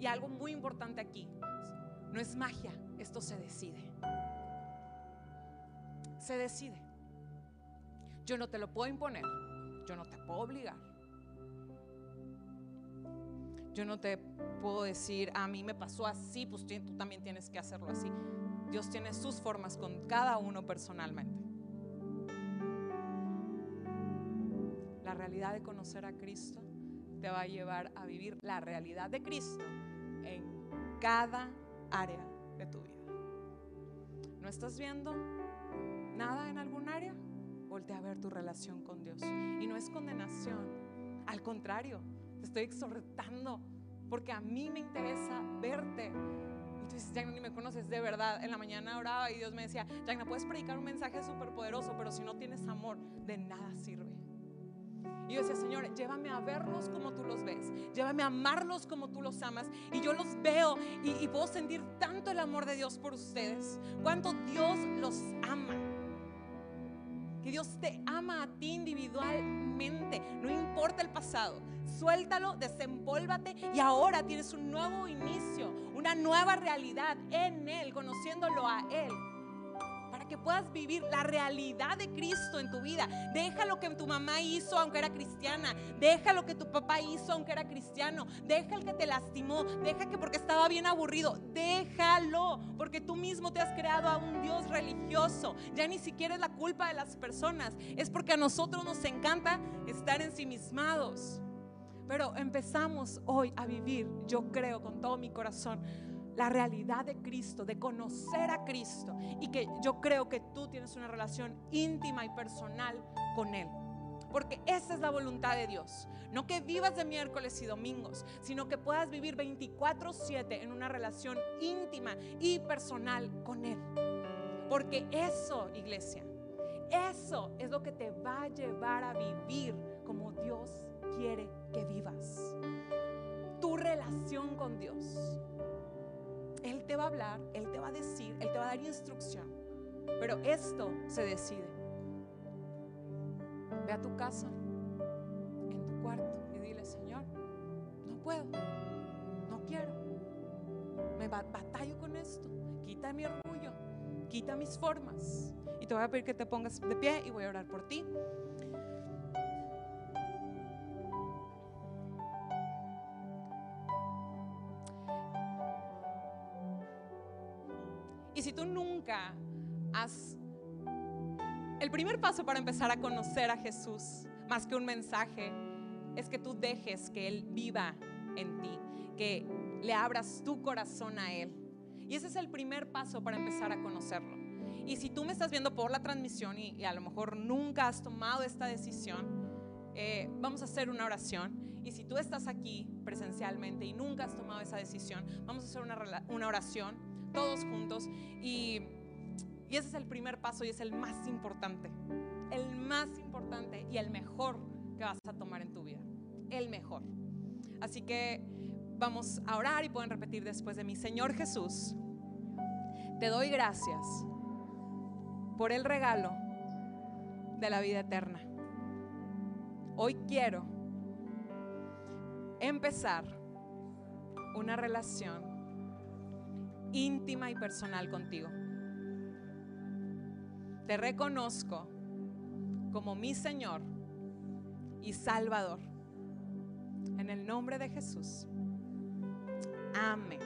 y algo muy importante aquí, no es magia, esto se decide. Se decide. Yo no te lo puedo imponer, yo no te puedo obligar. Yo no te puedo decir, a mí me pasó así, pues tú también tienes que hacerlo así. Dios tiene sus formas con cada uno personalmente. La realidad de conocer a Cristo te va a llevar a vivir la realidad de Cristo cada área de tu vida. ¿No estás viendo nada en algún área? Voltea a ver tu relación con Dios. Y no es condenación. Al contrario, te estoy exhortando porque a mí me interesa verte. Y tú dices, Jagna, ni me conoces de verdad. En la mañana oraba y Dios me decía, Jagna, puedes predicar un mensaje súper poderoso, pero si no tienes amor, de nada sirve. Y yo decía, Señor, llévame a verlos como tú los ves. Llévame a amarlos como tú los amas. Y yo los veo y, puedo sentir tanto el amor de Dios por ustedes. Cuánto Dios los ama. Que Dios te ama a ti individualmente. No importa el pasado. Suéltalo, desempólvate y ahora tienes un nuevo inicio, una nueva realidad en Él, conociéndolo a Él que puedas vivir la realidad de Cristo en tu vida. Deja lo que tu mamá hizo aunque era cristiana. Deja lo que tu papá hizo aunque era cristiano. Deja el que te lastimó. Deja que porque estaba bien aburrido. Déjalo. Porque tú mismo te has creado a un Dios religioso. Ya ni siquiera es la culpa de las personas. Es porque a nosotros nos encanta estar ensimismados. Pero empezamos hoy a vivir, yo creo con todo mi corazón, la realidad de Cristo, de conocer a Cristo y que yo creo que tú tienes una relación íntima y personal con Él. Porque esa es la voluntad de Dios. No que vivas de miércoles y domingos, sino que puedas vivir 24/7 en una relación íntima y personal con Él. Porque eso, iglesia, eso es lo que te va a llevar a vivir como Dios quiere que vivas. Tu relación con Dios. Te va a hablar, Él te va a decir, Él te va a dar instrucción. Pero esto se decide. Ve a tu casa, en tu cuarto, y dile, Señor, no puedo, no quiero. Me batallo con esto. Quita mi orgullo, quita mis formas. Y te voy a pedir que te pongas de pie y voy a orar por ti. El primer paso para empezar a conocer a Jesús, más que un mensaje, es que tú dejes que Él viva en ti, que le abras tu corazón a Él. Y ese es el primer paso para empezar a conocerlo. Y si tú me estás viendo por la transmisión y, a lo mejor nunca has tomado esta decisión, eh, vamos a hacer una oración. Y si tú estás aquí presencialmente y nunca has tomado esa decisión, vamos a hacer una, una oración todos juntos. Y, y ese es el primer paso y es el más importante. El más importante y el mejor que vas a tomar en tu vida. El mejor. Así que vamos a orar y pueden repetir después de mí. Señor Jesús, te doy gracias por el regalo de la vida eterna. Hoy quiero empezar una relación íntima y personal contigo. Te reconozco como mi Señor y Salvador. En el nombre de Jesús. Amén.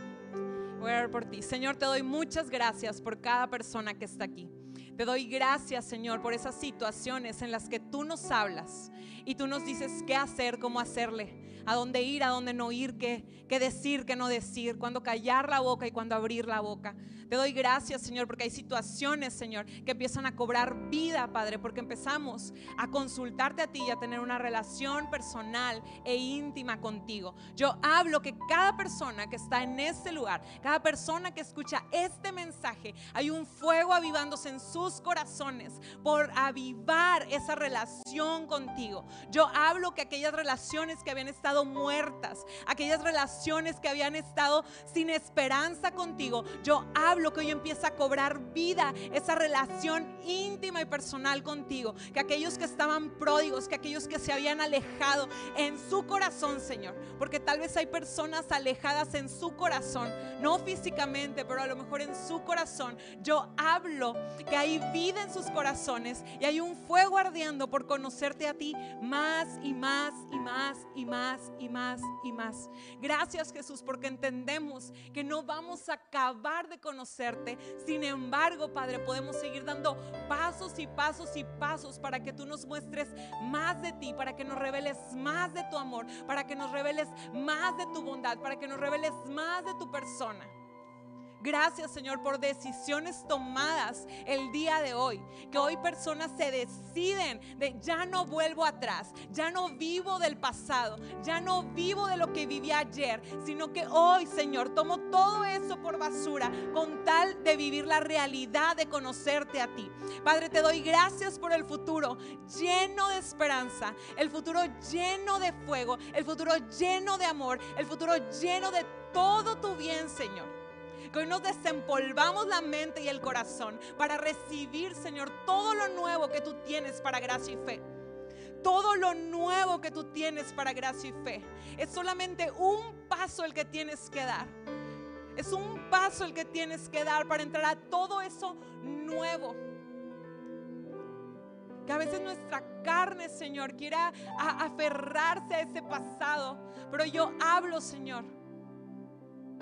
Voy a orar por ti. Señor, te doy muchas gracias por cada persona que está aquí. Te doy gracias, Señor, por esas situaciones en las que tú nos hablas y tú nos dices qué hacer, cómo hacerle a dónde ir, a dónde no ir, qué, qué decir, qué no decir, cuándo callar la boca y cuándo abrir la boca. Te doy gracias, Señor, porque hay situaciones, Señor, que empiezan a cobrar vida, Padre, porque empezamos a consultarte a ti y a tener una relación personal e íntima contigo. Yo hablo que cada persona que está en este lugar, cada persona que escucha este mensaje, hay un fuego avivándose en sus corazones por avivar esa relación contigo. Yo hablo que aquellas relaciones que habían estado muertas, aquellas relaciones que habían estado sin esperanza contigo, yo hablo que hoy empieza a cobrar vida esa relación íntima y personal contigo, que aquellos que estaban pródigos, que aquellos que se habían alejado en su corazón, Señor, porque tal vez hay personas alejadas en su corazón, no físicamente, pero a lo mejor en su corazón, yo hablo que hay vida en sus corazones y hay un fuego ardiendo por conocerte a ti más y más y más y más y más y más. Gracias Jesús porque entendemos que no vamos a acabar de Sin embargo, Padre, podemos seguir dando pasos y pasos y pasos para que tú nos muestres más de ti, para que nos reveles más de tu amor, para que nos reveles más de tu bondad, para que nos reveles más de tu persona. Gracias Señor por decisiones tomadas el día de hoy. Que hoy personas se deciden de ya no vuelvo atrás, ya no vivo del pasado, ya no vivo de lo que viví ayer, sino que hoy Señor tomo todo eso por basura con tal de vivir la realidad de conocerte a ti. Padre, te doy gracias por el futuro lleno de esperanza, el futuro lleno de fuego, el futuro lleno de amor, el futuro lleno de todo tu bien, Señor que hoy nos desempolvamos la mente y el corazón para recibir, Señor, todo lo nuevo que tú tienes para gracia y fe. Todo lo nuevo que tú tienes para gracia y fe. Es solamente un paso el que tienes que dar. Es un paso el que tienes que dar para entrar a todo eso nuevo. Que a veces nuestra carne, Señor, quiera aferrarse a ese pasado. Pero yo hablo, Señor,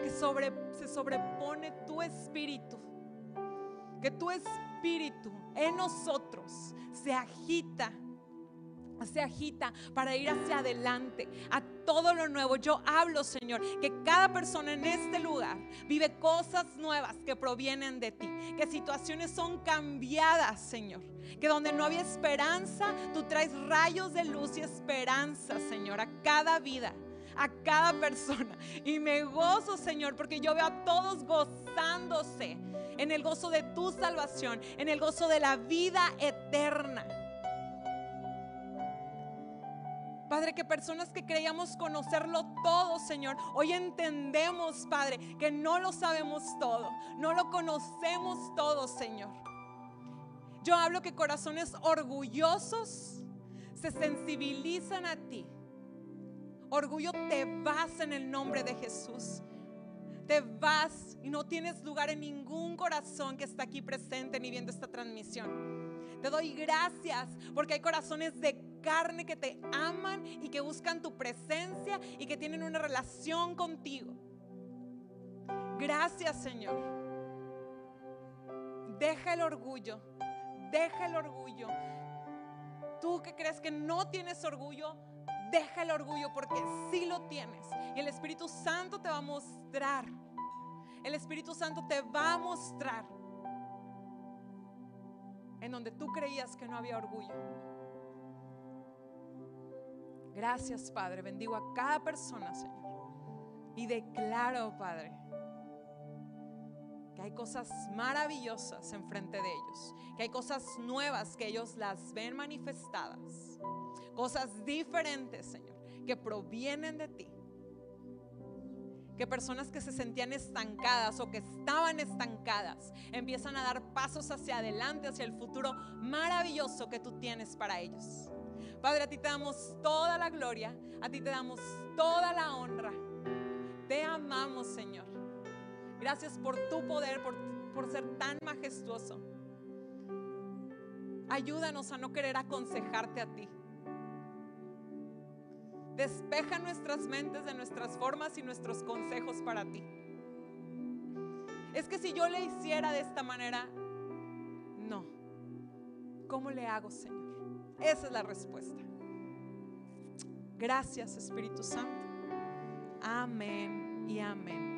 que sobre, se sobrepone tu espíritu. Que tu espíritu en nosotros se agita se agita para ir hacia adelante a todo lo nuevo. Yo hablo, Señor, que cada persona en este lugar vive cosas nuevas que provienen de ti, que situaciones son cambiadas, Señor, que donde no había esperanza, tú traes rayos de luz y esperanza, Señor, a cada vida a cada persona. Y me gozo, Señor, porque yo veo a todos gozándose en el gozo de tu salvación, en el gozo de la vida eterna. Padre, que personas que creíamos conocerlo todo, Señor, hoy entendemos, Padre, que no lo sabemos todo, no lo conocemos todo, Señor. Yo hablo que corazones orgullosos se sensibilizan a ti Orgullo te vas en el nombre de Jesús. te vas y no tienes lugar en ningún corazón que está aquí presente ni viendo esta transmisión. Te doy gracias porque hay corazones de carne que te aman y que buscan tu presencia y que tienen una relación contigo. Gracias Señor. Deja el orgullo, deja el orgullo. Tú que crees que no tienes orgullo, deja el orgullo porque sí lo tienes. Y el Espíritu Santo te va a mostrar. El Espíritu Santo te va a mostrar en donde tú creías que no había orgullo. Gracias, Padre. Bendigo a cada persona, Señor. Y declaro, Padre, que hay cosas maravillosas enfrente de ellos, que hay cosas nuevas que ellos las ven manifestadas cosas diferentes, Señor, que provienen de ti. Que personas que se sentían estancadas o que estaban estancadas empiezan a dar pasos hacia adelante, hacia el futuro maravilloso que tú tienes para ellos. Padre, a ti te damos toda la gloria, a ti te damos toda la honra. Te amamos, Señor. Gracias por tu poder, por, por ser tan majestuoso. Ayúdanos a no querer aconsejarte a ti Despeja nuestras mentes de nuestras formas y nuestros consejos para ti. Es que si yo le hiciera de esta manera, no. ¿Cómo le hago, Señor? Esa es la respuesta. Gracias, Espíritu Santo. Amén y amén.